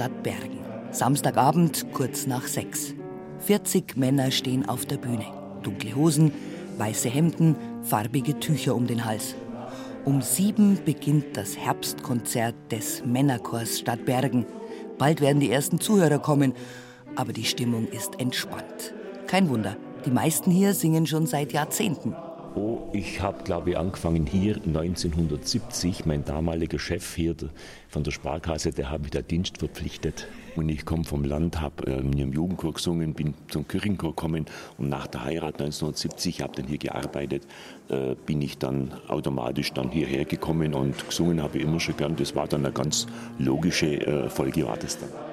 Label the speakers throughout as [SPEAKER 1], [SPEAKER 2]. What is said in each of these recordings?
[SPEAKER 1] in Stadtbergen. Samstagabend kurz nach sechs. 40 Männer stehen auf der Bühne. Dunkle Hosen, weiße Hemden, farbige Tücher um den Hals. Um sieben beginnt das Herbstkonzert des Männerchors Stadtbergen. Bald werden die ersten Zuhörer kommen, aber die Stimmung ist entspannt. Kein Wunder, die meisten hier singen schon seit Jahrzehnten.
[SPEAKER 2] Oh, ich habe, glaube ich, angefangen hier 1970. Mein damaliger Chef hier von der Sparkasse, der hat mich der Dienst verpflichtet. Und ich komme vom Land, habe äh, in einem Jugendchor gesungen, bin zum Kirchenchor gekommen und nach der Heirat 1970, habe dann hier gearbeitet, äh, bin ich dann automatisch dann hierher gekommen und gesungen habe ich immer schon gern. Das war dann eine ganz logische äh, Folge war das dann.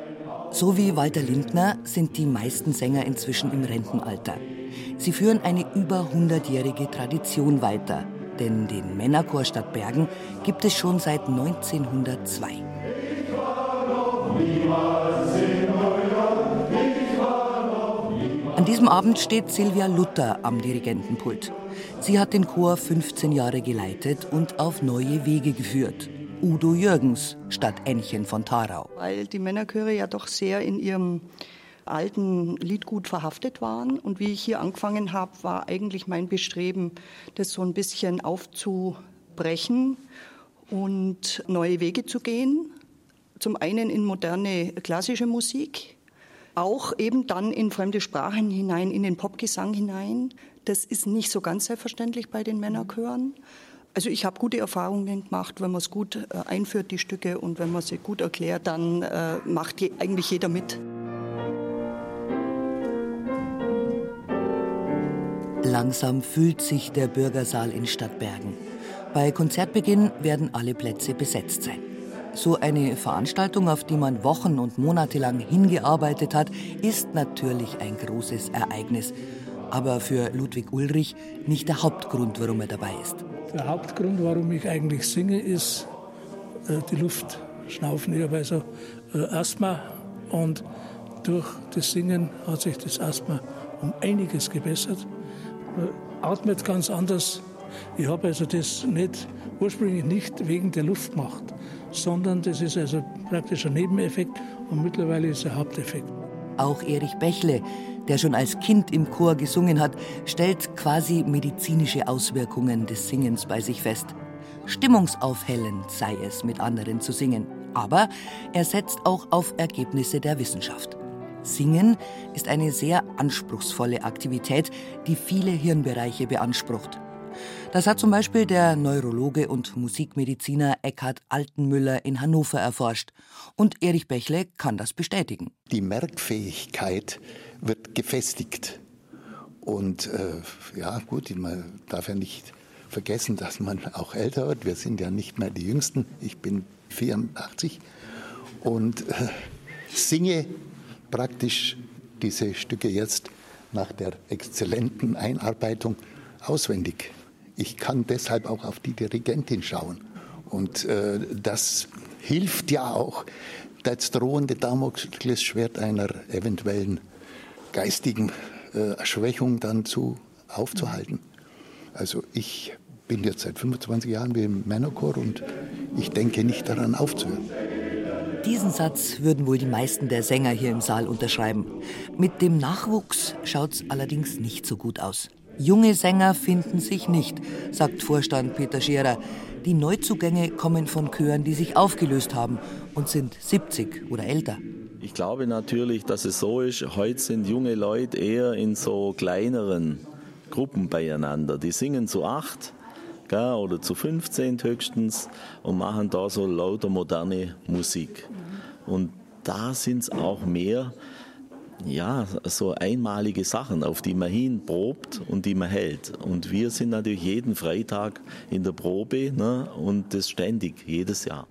[SPEAKER 1] So wie Walter Lindner sind die meisten Sänger inzwischen im Rentenalter. Sie führen eine über 100-jährige Tradition weiter, denn den Männerchor Stadtbergen gibt es schon seit 1902. An diesem Abend steht Silvia Luther am Dirigentenpult. Sie hat den Chor 15 Jahre geleitet und auf neue Wege geführt. Udo Jürgens statt Ännchen von Tharau.
[SPEAKER 3] Weil die Männerchöre ja doch sehr in ihrem alten Liedgut verhaftet waren. Und wie ich hier angefangen habe, war eigentlich mein Bestreben, das so ein bisschen aufzubrechen und neue Wege zu gehen. Zum einen in moderne klassische Musik, auch eben dann in fremde Sprachen hinein, in den Popgesang hinein. Das ist nicht so ganz selbstverständlich bei den Männerchören. Also ich habe gute Erfahrungen gemacht, wenn man es gut äh, einführt, die Stücke, und wenn man sie gut erklärt, dann äh, macht je, eigentlich jeder mit.
[SPEAKER 1] Langsam füllt sich der Bürgersaal in Stadtbergen. Bei Konzertbeginn werden alle Plätze besetzt sein. So eine Veranstaltung, auf die man Wochen und Monate lang hingearbeitet hat, ist natürlich ein großes Ereignis. Aber für Ludwig Ulrich nicht der Hauptgrund, warum er dabei ist.
[SPEAKER 4] Der Hauptgrund, warum ich eigentlich singe, ist äh, die Luft schnaufen. Ich habe also äh, Asthma und durch das Singen hat sich das Asthma um einiges gebessert. Man atmet ganz anders. Ich habe also das nicht, ursprünglich nicht wegen der Luft gemacht, sondern das ist also praktisch ein Nebeneffekt und mittlerweile ist ein Haupteffekt.
[SPEAKER 1] Auch Erich Bächle, der schon als Kind im Chor gesungen hat, stellt quasi medizinische Auswirkungen des Singens bei sich fest. Stimmungsaufhellend sei es, mit anderen zu singen. Aber er setzt auch auf Ergebnisse der Wissenschaft. Singen ist eine sehr anspruchsvolle Aktivität, die viele Hirnbereiche beansprucht. Das hat zum Beispiel der Neurologe und Musikmediziner Eckhard Altenmüller in Hannover erforscht. Und Erich Bächle kann das bestätigen.
[SPEAKER 5] Die Merkfähigkeit wird gefestigt. Und äh, ja, gut, man darf ja nicht vergessen, dass man auch älter wird. Wir sind ja nicht mehr die Jüngsten. Ich bin 84 und äh, singe praktisch diese Stücke jetzt nach der exzellenten Einarbeitung auswendig. Ich kann deshalb auch auf die Dirigentin schauen. Und äh, das hilft ja auch, das drohende Damoklesschwert einer eventuellen geistigen äh, Schwächung dann zu aufzuhalten. Also ich bin jetzt seit 25 Jahren im Männerchor und ich denke nicht daran aufzuhören.
[SPEAKER 1] Diesen Satz würden wohl die meisten der Sänger hier im Saal unterschreiben. Mit dem Nachwuchs schaut's allerdings nicht so gut aus. Junge Sänger finden sich nicht, sagt Vorstand Peter Scherer. Die Neuzugänge kommen von Chören, die sich aufgelöst haben und sind 70 oder älter.
[SPEAKER 6] Ich glaube natürlich, dass es so ist, heute sind junge Leute eher in so kleineren Gruppen beieinander. Die singen zu acht oder zu 15 höchstens und machen da so lauter moderne Musik. Und da sind es auch mehr, ja, so einmalige Sachen, auf die man hinprobt und die man hält. Und wir sind natürlich jeden Freitag in der Probe ne, und das ständig, jedes Jahr.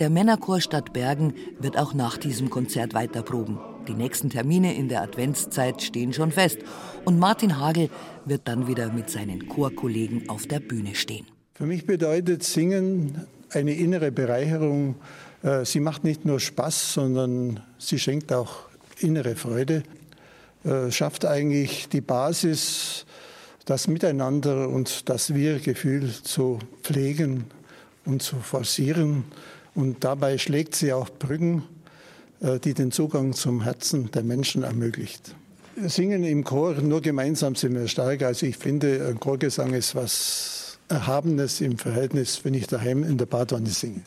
[SPEAKER 1] Der Männerchor Stadt Bergen wird auch nach diesem Konzert weiter proben. Die nächsten Termine in der Adventszeit stehen schon fest. Und Martin Hagel wird dann wieder mit seinen Chorkollegen auf der Bühne stehen.
[SPEAKER 7] Für mich bedeutet Singen eine innere Bereicherung. Äh, sie macht nicht nur Spaß, sondern sie schenkt auch innere Freude, äh, schafft eigentlich die Basis, das Miteinander und das Wir-Gefühl zu pflegen und zu forcieren. Und dabei schlägt sie auch Brücken, äh, die den Zugang zum Herzen der Menschen ermöglicht. Singen im Chor, nur gemeinsam sind wir stark. Also ich finde, Chorgesang ist was Erhabenes im Verhältnis, wenn ich daheim in der Badwanne singe.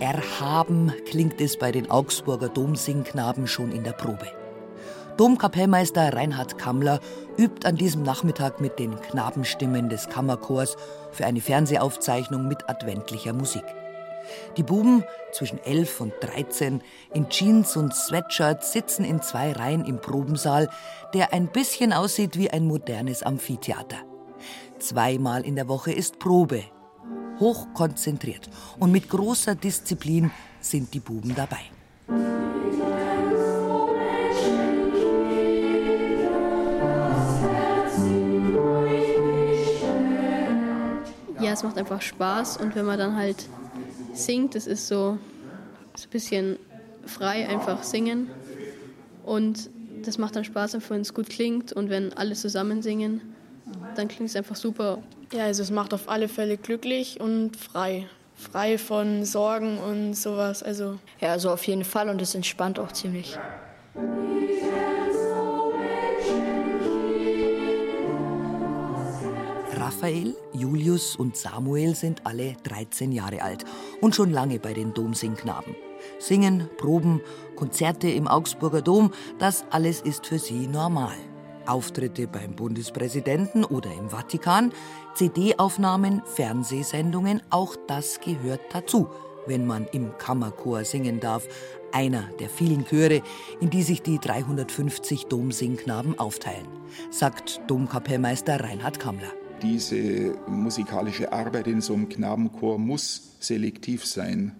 [SPEAKER 1] Erhaben klingt es bei den Augsburger Domsingknaben schon in der Probe. Domkapellmeister Reinhard Kammler übt an diesem Nachmittag mit den Knabenstimmen des Kammerchors für eine Fernsehaufzeichnung mit adventlicher Musik. Die Buben zwischen 11 und 13 in Jeans und Sweatshirt sitzen in zwei Reihen im Probensaal, der ein bisschen aussieht wie ein modernes Amphitheater. Zweimal in der Woche ist Probe. Hochkonzentriert und mit großer Disziplin sind die Buben dabei.
[SPEAKER 8] Ja, es macht einfach Spaß und wenn man dann halt singt, das ist so, so ein bisschen frei einfach singen und das macht dann Spaß, wenn es gut klingt und wenn alle zusammen singen, dann klingt es einfach super.
[SPEAKER 9] Ja, also es macht auf alle Fälle glücklich und frei. Frei von Sorgen und sowas. Also.
[SPEAKER 10] Ja, also auf jeden Fall und es entspannt auch ziemlich.
[SPEAKER 1] Raphael, Julius und Samuel sind alle 13 Jahre alt und schon lange bei den Domsingknaben. Singen, Proben, Konzerte im Augsburger Dom, das alles ist für sie normal. Auftritte beim Bundespräsidenten oder im Vatikan, CD-Aufnahmen, Fernsehsendungen, auch das gehört dazu, wenn man im Kammerchor singen darf, einer der vielen Chöre, in die sich die 350 Domsingknaben aufteilen, sagt Domkapellmeister Reinhard Kammler.
[SPEAKER 11] Diese musikalische Arbeit in so einem Knabenchor muss selektiv sein.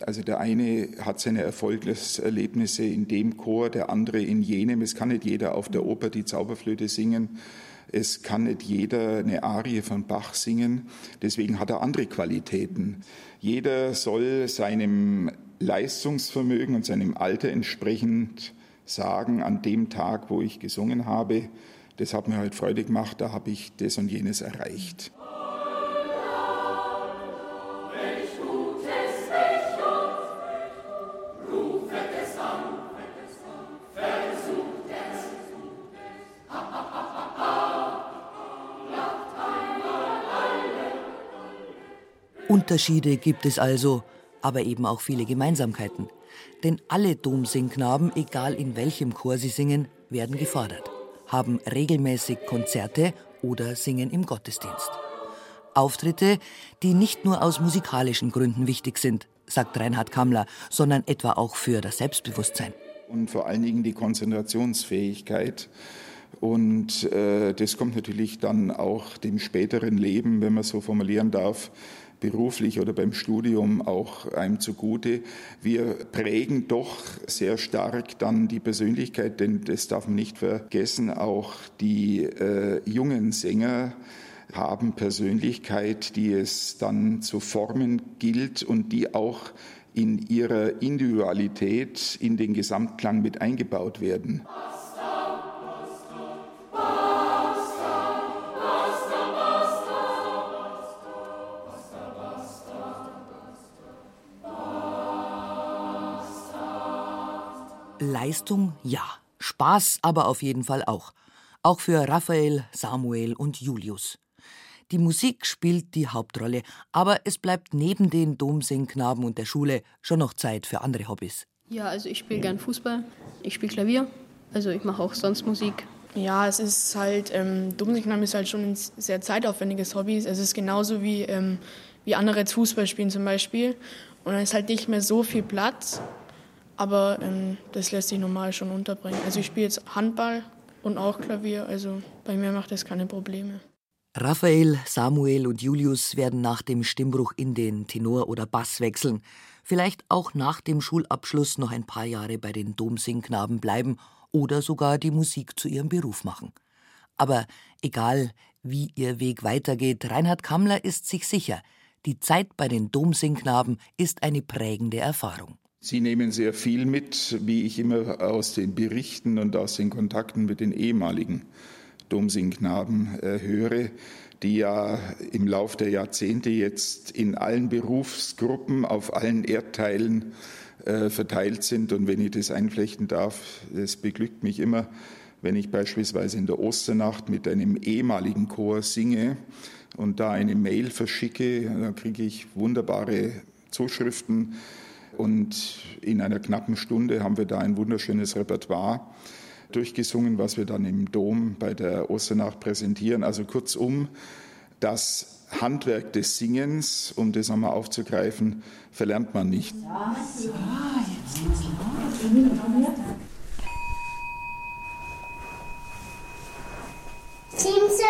[SPEAKER 11] Also der eine hat seine Erfolgserlebnisse in dem Chor, der andere in jenem. Es kann nicht jeder auf der Oper die Zauberflöte singen. Es kann nicht jeder eine Arie von Bach singen. Deswegen hat er andere Qualitäten. Jeder soll seinem Leistungsvermögen und seinem Alter entsprechend sagen, an dem Tag, wo ich gesungen habe, das hat mir halt Freude gemacht, da habe ich das und jenes erreicht.
[SPEAKER 1] Unterschiede gibt es also, aber eben auch viele Gemeinsamkeiten. Denn alle Domsingknaben, egal in welchem Chor sie singen, werden gefordert haben regelmäßig Konzerte oder singen im Gottesdienst. Auftritte, die nicht nur aus musikalischen Gründen wichtig sind, sagt Reinhard Kammler, sondern etwa auch für das Selbstbewusstsein.
[SPEAKER 11] Und vor allen Dingen die Konzentrationsfähigkeit. Und äh, das kommt natürlich dann auch dem späteren Leben, wenn man so formulieren darf, beruflich oder beim Studium auch einem zugute. Wir prägen doch sehr stark dann die Persönlichkeit, denn das darf man nicht vergessen, auch die äh, jungen Sänger haben Persönlichkeit, die es dann zu formen gilt und die auch in ihrer Individualität in den Gesamtklang mit eingebaut werden.
[SPEAKER 1] Leistung ja, Spaß aber auf jeden Fall auch. Auch für Raphael, Samuel und Julius. Die Musik spielt die Hauptrolle, aber es bleibt neben den Domsingknaben und der Schule schon noch Zeit für andere Hobbys.
[SPEAKER 8] Ja, also ich spiele gern Fußball, ich spiele Klavier, also ich mache auch sonst Musik.
[SPEAKER 9] Ja, es ist halt, ähm, Domsingknaben ist halt schon ein sehr zeitaufwendiges Hobby. Es ist genauso wie, ähm, wie andere jetzt Fußball spielen zum Beispiel. Und dann ist halt nicht mehr so viel Platz, aber ähm, das lässt sich normal schon unterbringen. Also ich spiele jetzt Handball und auch Klavier, also bei mir macht das keine Probleme.
[SPEAKER 1] Raphael, Samuel und Julius werden nach dem Stimmbruch in den Tenor oder Bass wechseln. Vielleicht auch nach dem Schulabschluss noch ein paar Jahre bei den Domsingknaben bleiben oder sogar die Musik zu ihrem Beruf machen. Aber egal, wie ihr Weg weitergeht, Reinhard Kammler ist sich sicher, die Zeit bei den Domsingknaben ist eine prägende Erfahrung.
[SPEAKER 11] Sie nehmen sehr viel mit, wie ich immer aus den Berichten und aus den Kontakten mit den ehemaligen Domsingknaben äh, höre, die ja im Lauf der Jahrzehnte jetzt in allen Berufsgruppen auf allen Erdteilen äh, verteilt sind. Und wenn ich das einflechten darf, es beglückt mich immer, wenn ich beispielsweise in der Osternacht mit einem ehemaligen Chor singe und da eine Mail verschicke, dann kriege ich wunderbare Zuschriften. Und in einer knappen Stunde haben wir da ein wunderschönes Repertoire durchgesungen, was wir dann im Dom bei der Osternacht präsentieren. Also kurzum, das Handwerk des Singens, um das einmal aufzugreifen, verlernt man nicht. So, jetzt geht's los. Seems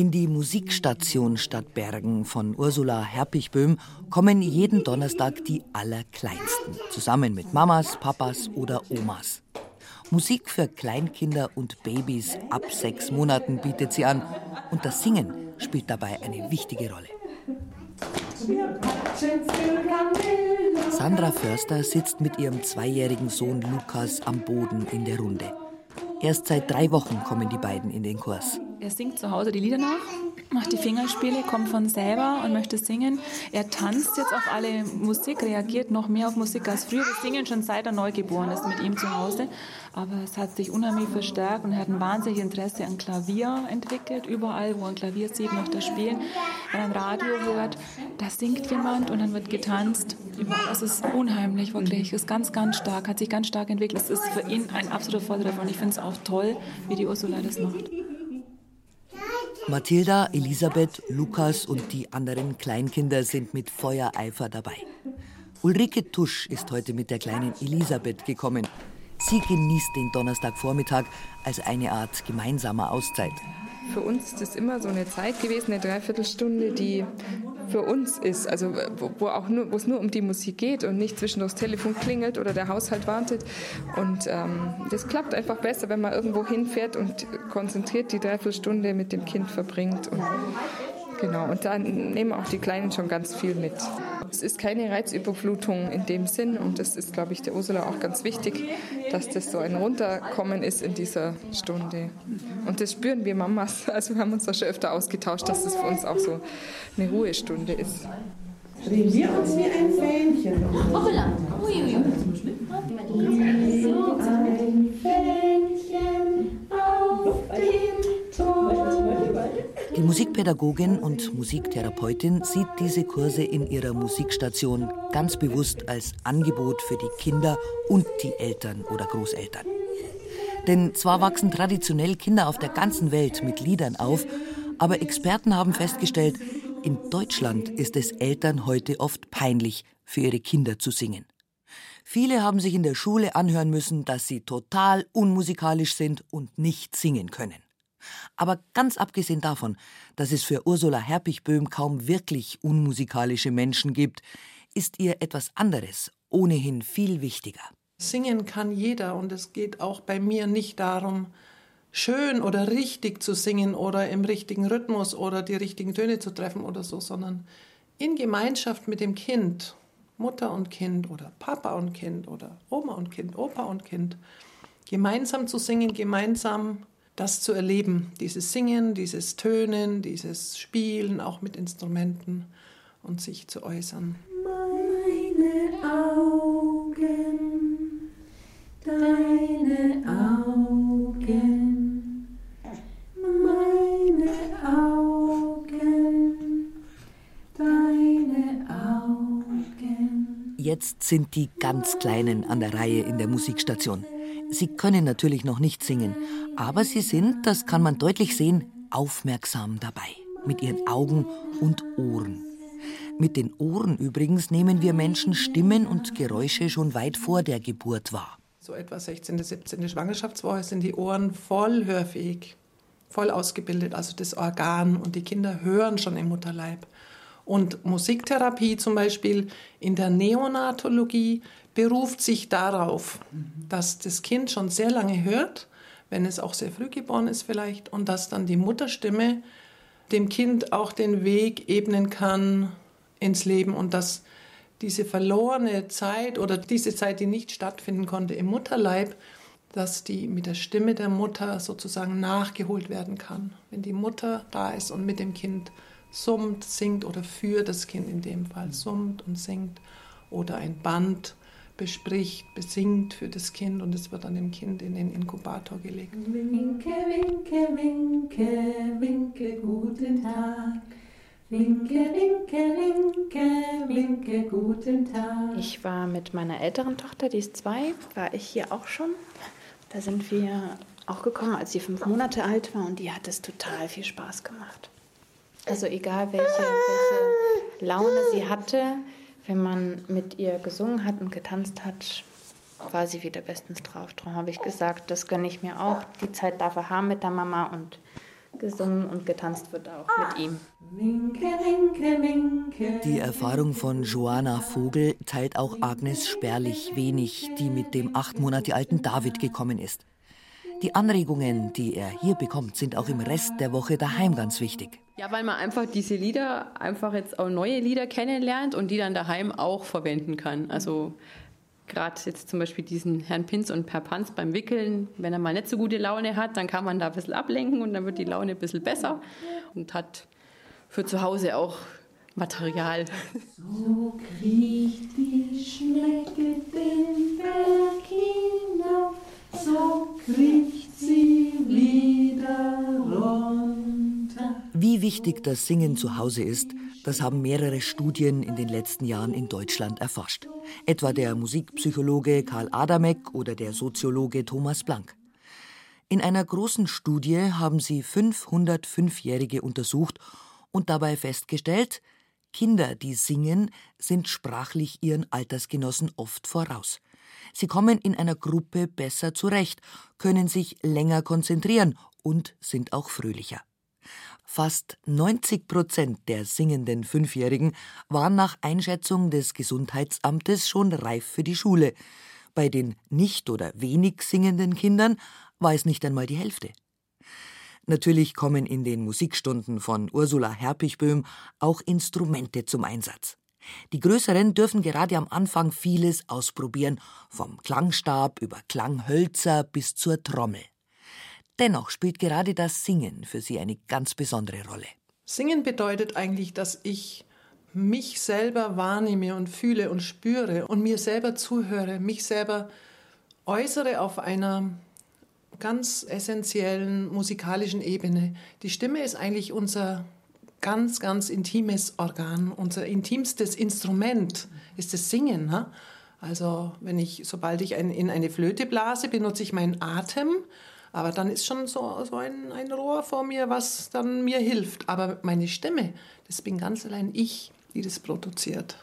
[SPEAKER 11] In die Musikstation Stadtbergen von Ursula Herpichböhm kommen jeden Donnerstag die Allerkleinsten, zusammen mit Mamas, Papas oder Omas. Musik für Kleinkinder und Babys ab sechs Monaten bietet sie an und das Singen spielt dabei eine wichtige Rolle. Sandra Förster sitzt mit ihrem zweijährigen Sohn Lukas am Boden in der Runde. Erst seit drei Wochen kommen die beiden in den Kurs.
[SPEAKER 12] Er singt zu Hause die Lieder nach, macht die Fingerspiele, kommt von selber und möchte singen. Er tanzt jetzt auf alle Musik, reagiert noch mehr auf Musik als früher. Wir singen schon seit er neugeboren ist mit ihm zu Hause. Aber es hat sich unheimlich verstärkt und er hat ein wahnsinniges Interesse an Klavier entwickelt. Überall, wo er ein Klavier sieht, möchte er spielen. Wenn er ein Radio hört, da singt jemand und dann wird getanzt. Das ist unheimlich, wirklich. Ist ganz, ganz stark, hat sich ganz stark entwickelt. Es ist für ihn ein absoluter Vorteil und ich finde es auch toll, wie die Ursula das macht.
[SPEAKER 1] Mathilda, Elisabeth, Lukas und die anderen Kleinkinder sind mit Feuereifer dabei. Ulrike Tusch ist heute mit der kleinen Elisabeth gekommen. Sie genießt den Donnerstagvormittag als eine Art gemeinsamer Auszeit.
[SPEAKER 13] Für uns ist es immer so eine Zeit gewesen, eine Dreiviertelstunde, die für uns ist, also wo, wo nur, es nur um die Musik geht und nicht zwischendurch das Telefon klingelt oder der Haushalt wartet. Und ähm, das klappt einfach besser, wenn man irgendwo hinfährt und konzentriert die Dreiviertelstunde mit dem Kind verbringt. Und Genau, und da nehmen auch die Kleinen schon ganz viel mit. Es ist keine Reizüberflutung in dem Sinn und das ist, glaube ich, der Ursula auch ganz wichtig, dass das so ein Runterkommen ist in dieser Stunde. Und das spüren wir Mamas. Also wir haben uns da schon öfter ausgetauscht, dass das für uns auch so eine Ruhestunde ist. Drehen wir uns wie ein Fähnchen. Hoppala. Ui, ui. Wie ein Fähnchen
[SPEAKER 1] Die Musikpädagogin und Musiktherapeutin sieht diese Kurse in ihrer Musikstation ganz bewusst als Angebot für die Kinder und die Eltern oder Großeltern. Denn zwar wachsen traditionell Kinder auf der ganzen Welt mit Liedern auf, aber Experten haben festgestellt, in Deutschland ist es Eltern heute oft peinlich, für ihre Kinder zu singen. Viele haben sich in der Schule anhören müssen, dass sie total unmusikalisch sind und nicht singen können. Aber ganz abgesehen davon, dass es für Ursula Herpichböhm kaum wirklich unmusikalische Menschen gibt, ist ihr etwas anderes ohnehin viel wichtiger.
[SPEAKER 14] Singen kann jeder und es geht auch bei mir nicht darum, schön oder richtig zu singen oder im richtigen Rhythmus oder die richtigen Töne zu treffen oder so, sondern in Gemeinschaft mit dem Kind, Mutter und Kind oder Papa und Kind oder Oma und Kind, Opa und Kind, gemeinsam zu singen, gemeinsam das zu erleben, dieses Singen, dieses Tönen, dieses Spielen, auch mit Instrumenten und sich zu äußern. Meine
[SPEAKER 15] Augen, deine Augen, meine Augen, deine Augen.
[SPEAKER 1] Jetzt sind die ganz Kleinen an der Reihe in der Musikstation. Sie können natürlich noch nicht singen, aber sie sind, das kann man deutlich sehen, aufmerksam dabei, mit ihren Augen und Ohren. Mit den Ohren übrigens nehmen wir Menschen Stimmen und Geräusche schon weit vor der Geburt wahr.
[SPEAKER 14] So etwa 16., 17. Schwangerschaftswoche sind die Ohren voll hörfähig, voll ausgebildet, also das Organ und die Kinder hören schon im Mutterleib. Und Musiktherapie zum Beispiel in der Neonatologie beruft sich darauf, dass das Kind schon sehr lange hört, wenn es auch sehr früh geboren ist vielleicht, und dass dann die Mutterstimme dem Kind auch den Weg ebnen kann ins Leben und dass diese verlorene Zeit oder diese Zeit, die nicht stattfinden konnte im Mutterleib, dass die mit der Stimme der Mutter sozusagen nachgeholt werden kann. Wenn die Mutter da ist und mit dem Kind summt, singt oder für das Kind in dem Fall summt und singt oder ein Band bespricht, besingt für das Kind und es wird dann dem Kind in den Inkubator gelegt.
[SPEAKER 15] Winke, winke, winke, winke, guten Tag. Winke, winke, winke, winke, guten Tag.
[SPEAKER 16] Ich war mit meiner älteren Tochter, die ist zwei, war ich hier auch schon. Da sind wir auch gekommen, als sie fünf Monate alt war und die hat es total viel Spaß gemacht. Also egal welche, welche Laune sie hatte, wenn man mit ihr gesungen hat und getanzt hat, war sie wieder bestens drauf. Darum habe ich gesagt, das gönne ich mir auch. Die Zeit darf er haben mit der Mama und gesungen und getanzt wird auch mit ihm.
[SPEAKER 1] Die Erfahrung von Joanna Vogel teilt auch Agnes Sperlich wenig, die mit dem acht Monate alten David gekommen ist. Die Anregungen, die er hier bekommt, sind auch im Rest der Woche daheim ganz wichtig.
[SPEAKER 17] Ja, weil man einfach diese Lieder, einfach jetzt auch neue Lieder kennenlernt und die dann daheim auch verwenden kann. Also gerade jetzt zum Beispiel diesen Herrn Pinz und Per Panz beim Wickeln, wenn er mal nicht so gute Laune hat, dann kann man da ein bisschen ablenken und dann wird die Laune ein bisschen besser und hat für zu Hause auch Material.
[SPEAKER 15] So kriecht die Schnecke
[SPEAKER 1] wichtig das Singen zu Hause ist, das haben mehrere Studien in den letzten Jahren in Deutschland erforscht. Etwa der Musikpsychologe Karl Adamek oder der Soziologe Thomas Blank. In einer großen Studie haben sie 500 Fünfjährige untersucht und dabei festgestellt, Kinder, die singen, sind sprachlich ihren Altersgenossen oft voraus. Sie kommen in einer Gruppe besser zurecht, können sich länger konzentrieren und sind auch fröhlicher. Fast 90 Prozent der singenden Fünfjährigen waren nach Einschätzung des Gesundheitsamtes schon reif für die Schule. Bei den nicht oder wenig singenden Kindern war es nicht einmal die Hälfte. Natürlich kommen in den Musikstunden von Ursula Herpichböhm auch Instrumente zum Einsatz. Die Größeren dürfen gerade am Anfang vieles ausprobieren, vom Klangstab über Klanghölzer bis zur Trommel. Dennoch spielt gerade das Singen für sie eine ganz besondere Rolle.
[SPEAKER 14] Singen bedeutet eigentlich, dass ich mich selber wahrnehme und fühle und spüre und mir selber zuhöre, mich selber äußere auf einer ganz essentiellen musikalischen Ebene. Die Stimme ist eigentlich unser ganz, ganz intimes Organ, unser intimstes Instrument ist das Singen. Ne? Also wenn ich, sobald ich ein, in eine Flöte blase, benutze ich meinen Atem aber dann ist schon so, so ein, ein Rohr vor mir, was dann mir hilft. Aber meine Stimme, das bin ganz allein ich, die das produziert.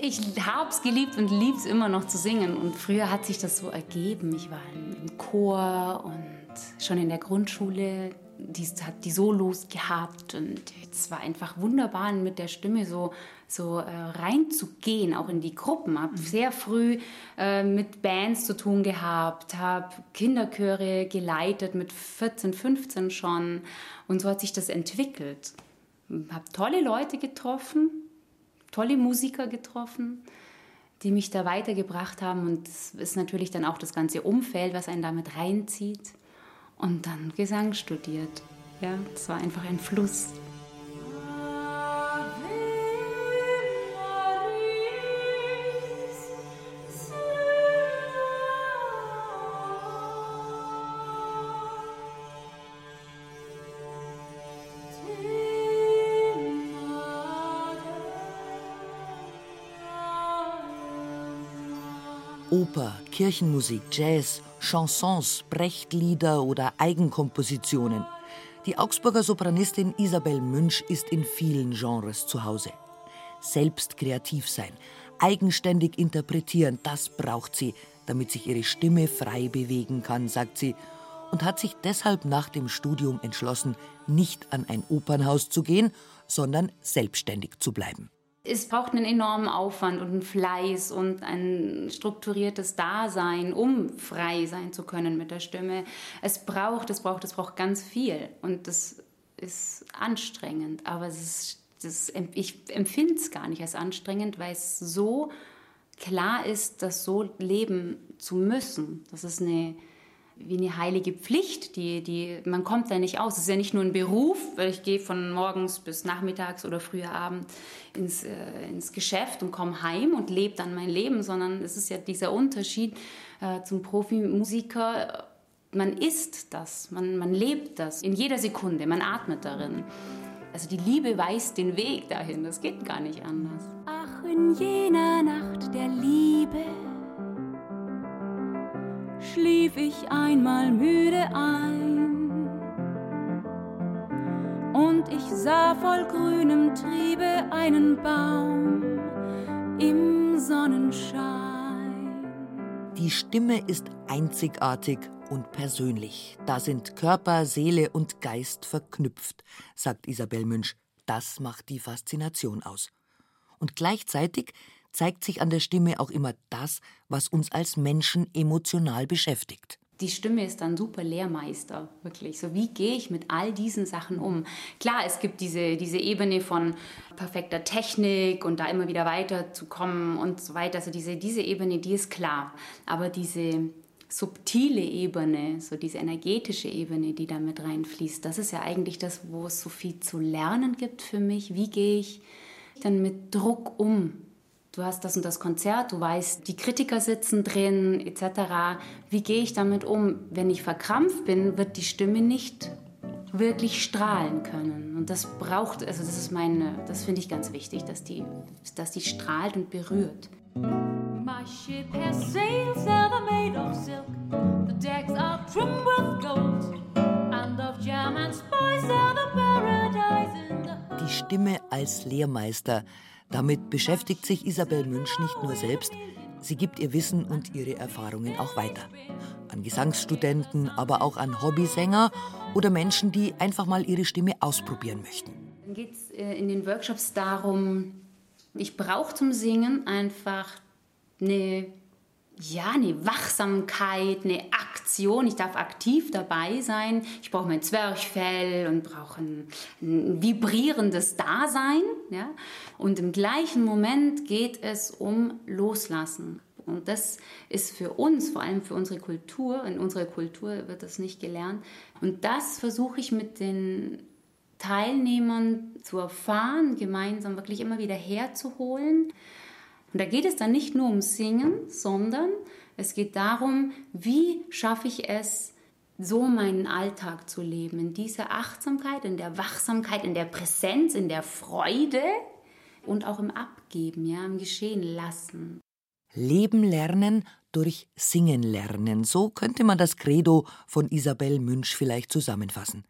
[SPEAKER 18] Ich habe es geliebt und liebe es immer noch zu singen. Und früher hat sich das so ergeben. Ich war im Chor und schon in der Grundschule die hat die Solos gehabt und es war einfach wunderbar, mit der Stimme so, so äh, reinzugehen, auch in die Gruppen. Habe mhm. sehr früh äh, mit Bands zu tun gehabt, habe Kinderchöre geleitet mit 14, 15 schon und so hat sich das entwickelt. Habe tolle Leute getroffen, tolle Musiker getroffen, die mich da weitergebracht haben. Und es ist natürlich dann auch das ganze Umfeld, was einen damit reinzieht. Und dann Gesang studiert. Ja, es war einfach ein Fluss.
[SPEAKER 1] Oper, Kirchenmusik, Jazz, Chansons, Brechtlieder oder Eigenkompositionen. Die Augsburger Sopranistin Isabel Münch ist in vielen Genres zu Hause. Selbst kreativ sein, eigenständig interpretieren, das braucht sie, damit sich ihre Stimme frei bewegen kann, sagt sie, und hat sich deshalb nach dem Studium entschlossen, nicht an ein Opernhaus zu gehen, sondern selbstständig zu bleiben
[SPEAKER 18] es braucht einen enormen Aufwand und einen Fleiß und ein strukturiertes Dasein, um frei sein zu können mit der Stimme. Es braucht, es braucht, es braucht ganz viel und das ist anstrengend, aber es ist, das, ich empfinde es gar nicht als anstrengend, weil es so klar ist, das so leben zu müssen. Das ist eine wie eine heilige Pflicht. Die, die, man kommt da nicht aus. Es ist ja nicht nur ein Beruf, weil ich gehe von morgens bis nachmittags oder früher Abend ins, äh, ins Geschäft und komme heim und lebe dann mein Leben, sondern es ist ja dieser Unterschied äh, zum Profimusiker. Man ist das, man, man lebt das in jeder Sekunde, man atmet darin. Also die Liebe weist den Weg dahin, das geht gar nicht anders.
[SPEAKER 15] Ach, in jener Nacht der Liebe schlief ich einmal müde ein. Und ich sah voll grünem Triebe einen Baum im Sonnenschein.
[SPEAKER 1] Die Stimme ist einzigartig und persönlich. Da sind Körper, Seele und Geist verknüpft, sagt Isabel Münch. Das macht die Faszination aus. Und gleichzeitig zeigt sich an der Stimme auch immer das, was uns als Menschen emotional beschäftigt.
[SPEAKER 18] Die Stimme ist dann super Lehrmeister, wirklich. So, wie gehe ich mit all diesen Sachen um? Klar, es gibt diese, diese Ebene von perfekter Technik und da immer wieder weiterzukommen und so weiter. Also diese, diese Ebene, die ist klar. Aber diese subtile Ebene, so diese energetische Ebene, die da mit reinfließt, das ist ja eigentlich das, wo es so viel zu lernen gibt für mich. Wie gehe ich dann mit Druck um? Du hast das und das Konzert, du weißt, die Kritiker sitzen drin, etc. Wie gehe ich damit um? Wenn ich verkrampft bin, wird die Stimme nicht wirklich strahlen können. Und das braucht, also das ist meine, das finde ich ganz wichtig, dass die, dass die strahlt und berührt. My ship has sails that are made of silk. The decks are trimmed with gold. And of jam and spice are the paradise in the
[SPEAKER 1] Die Stimme als Lehrmeister damit beschäftigt sich Isabel Münch nicht nur selbst, sie gibt ihr Wissen und ihre Erfahrungen auch weiter. An Gesangsstudenten, aber auch an Hobbysänger oder Menschen, die einfach mal ihre Stimme ausprobieren möchten.
[SPEAKER 18] Dann geht es äh, in den Workshops darum, ich brauche zum Singen einfach eine ja, eine Wachsamkeit, eine Aktion. Ich darf aktiv dabei sein. Ich brauche mein Zwerchfell und brauche ein, ein, vibrierendes Dasein. Ja? Und im gleichen Moment geht es um Loslassen. Und das ist für uns, vor allem für unsere Kultur, in unserer Kultur wird das nicht gelernt. Und das versuche ich mit den Teilnehmern zu erfahren, gemeinsam wirklich immer wieder herzuholen. Und da geht es dann nicht nur um Singen, sondern es geht darum, wie schaffe ich es, so meinen Alltag zu leben, in dieser Achtsamkeit, in der Wachsamkeit, in der Präsenz, in der Freude und auch im Abgeben, ja, im Geschehen lassen.
[SPEAKER 1] Leben lernen durch Singen lernen, so könnte man das Credo von Isabel Münch vielleicht zusammenfassen.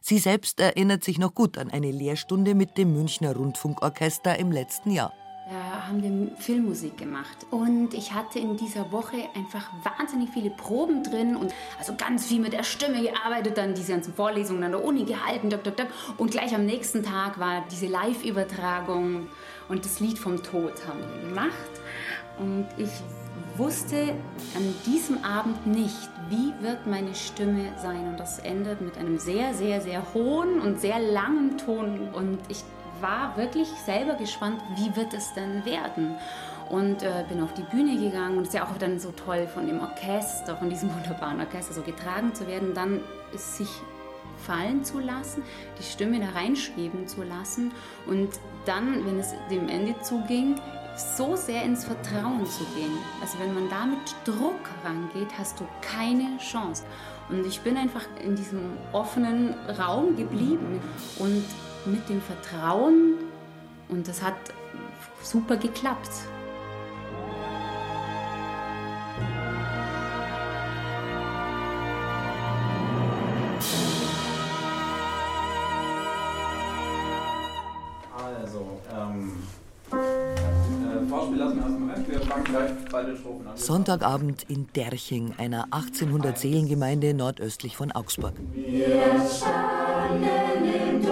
[SPEAKER 1] Sie selbst erinnert sich noch gut an eine Lehrstunde mit dem Münchner Rundfunkorchester im letzten Jahr.
[SPEAKER 18] Da haben wir Filmmusik gemacht. Und ich hatte in dieser Woche einfach wahnsinnig viele Proben drin und also ganz viel mit der Stimme gearbeitet, dann diese ganzen Vorlesungen an der Uni gehalten. Dop, dop, dop. Und gleich am nächsten Tag war diese Live-Übertragung und das Lied vom Tod haben wir gemacht. Und ich wusste an diesem Abend nicht, wie wird meine Stimme sein. Und das endet mit einem sehr, sehr, sehr hohen und sehr langen Ton. Und ich war wirklich selber gespannt, wie wird es denn werden. und äh, bin auf die Bühne gegangen und es ist ja auch dann so toll von dem Orchester, von diesem wunderbaren Orchester so getragen zu werden, dann sich fallen zu lassen, die Stimme da reinschweben zu lassen und dann, wenn es dem Ende zuging, so sehr ins Vertrauen zu gehen. Also wenn man da mit Druck rangeht, hast du keine Chance. Und ich bin einfach in diesem offenen Raum geblieben und mit dem Vertrauen und das hat super geklappt.
[SPEAKER 1] Sonntagabend in Derching, einer 1800 Seelengemeinde nordöstlich von Augsburg.
[SPEAKER 15] Wir standen im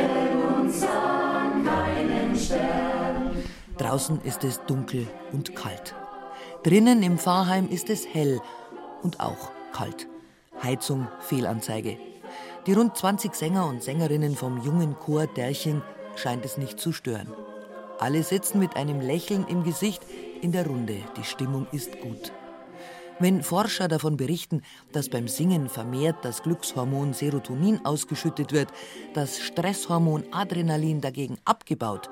[SPEAKER 15] Dunkeln und sahen keinen Stern.
[SPEAKER 1] Draußen ist es dunkel und kalt. Drinnen im Pfarrheim ist es hell und auch kalt. Heizung, Fehlanzeige. Die rund 20 Sänger und Sängerinnen vom jungen Chor Derching scheint es nicht zu stören. Alle sitzen mit einem Lächeln im Gesicht in der Runde. Die Stimmung ist gut. Wenn Forscher davon berichten, dass beim Singen vermehrt das Glückshormon Serotonin ausgeschüttet wird, das Stresshormon Adrenalin dagegen abgebaut,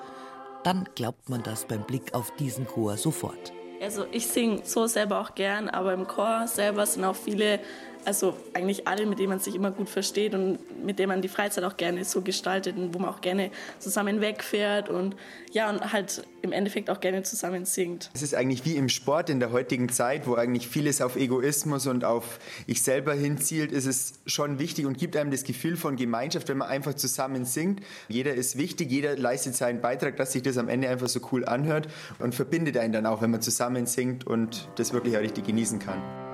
[SPEAKER 1] dann glaubt man das beim Blick auf diesen Chor sofort.
[SPEAKER 19] Also ich singe so selber auch gern, aber im Chor selber sind auch viele also eigentlich alle, mit denen man sich immer gut versteht und mit denen man die Freizeit auch gerne so gestaltet und wo man auch gerne zusammen wegfährt und ja, und halt im Endeffekt auch gerne zusammen singt.
[SPEAKER 20] Es ist eigentlich wie im Sport in der heutigen Zeit, wo eigentlich vieles auf Egoismus und auf ich selber hinzielt, ist es schon wichtig und gibt einem das Gefühl von Gemeinschaft, wenn man einfach zusammen singt. Jeder ist wichtig, jeder leistet seinen Beitrag, dass sich das am Ende einfach so cool anhört und verbindet einen dann auch, wenn man zusammen singt und das wirklich auch richtig genießen kann.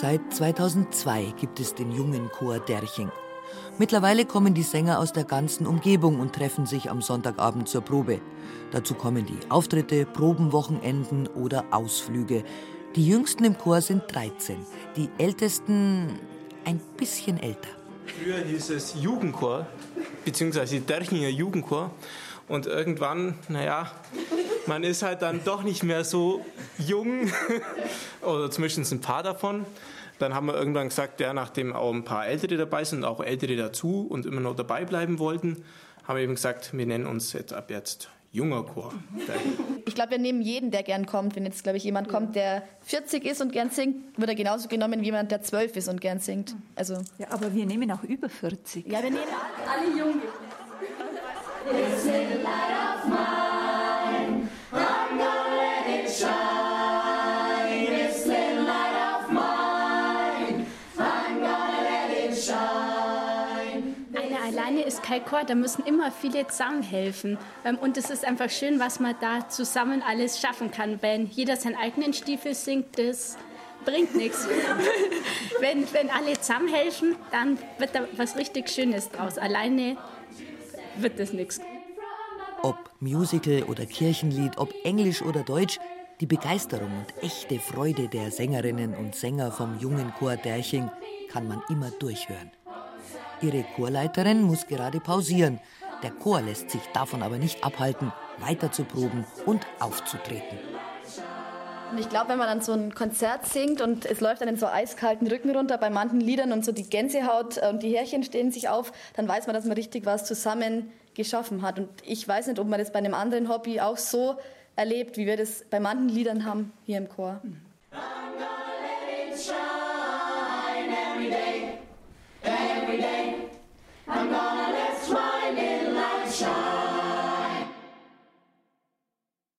[SPEAKER 1] Seit 2002 gibt es den jungen Chor Derching. Mittlerweile kommen die Sänger aus der ganzen Umgebung und treffen sich am Sonntagabend zur Probe. Dazu kommen die Auftritte, Probenwochenenden oder Ausflüge. Die jüngsten im Chor sind 13, die ältesten ein bisschen älter.
[SPEAKER 21] Früher hieß es Jugendchor, beziehungsweise Derchinger Jugendchor. Und irgendwann, naja, man ist halt dann doch nicht mehr so jung, oder zumindest ein paar davon. Dann haben wir irgendwann gesagt, ja, nachdem auch ein paar Ältere dabei sind, auch Ältere dazu und immer noch dabei bleiben wollten, haben wir eben gesagt, wir nennen uns jetzt ab jetzt junger Chor.
[SPEAKER 22] Ich glaube, wir nehmen jeden, der gern kommt. Wenn jetzt, glaube ich, jemand kommt, der 40 ist und gern singt, wird er genauso genommen wie jemand, der 12 ist und gern singt. Also
[SPEAKER 23] ja, aber wir nehmen auch über 40.
[SPEAKER 22] Ja, wir nehmen alle jung.
[SPEAKER 24] Chor, da müssen immer viele zusammenhelfen. Ähm, Und es ist einfach schön, was man da zusammen alles schaffen kann. Wenn jeder seinen eigenen Stiefel singt, das bringt nichts. wenn, wenn alle zusammenhelfen, dann wird da was richtig Schönes draus. Alleine wird das nichts.
[SPEAKER 1] Ob Musical oder Kirchenlied, ob Englisch oder Deutsch, die Begeisterung und echte Freude der Sängerinnen und Sänger vom jungen Chor Derching kann man immer durchhören. Ihre Chorleiterin muss gerade pausieren. Der Chor lässt sich davon aber nicht abhalten, weiter zu proben und aufzutreten.
[SPEAKER 22] Und ich glaube, wenn man dann so ein Konzert singt und es läuft dann in so eiskalten Rücken runter bei manchen Liedern und so die Gänsehaut äh, und die Härchen stehen sich auf, dann weiß man, dass man richtig was zusammen geschaffen hat. Und ich weiß nicht, ob man das bei einem anderen Hobby auch so erlebt, wie wir das bei manchen Liedern haben hier im Chor.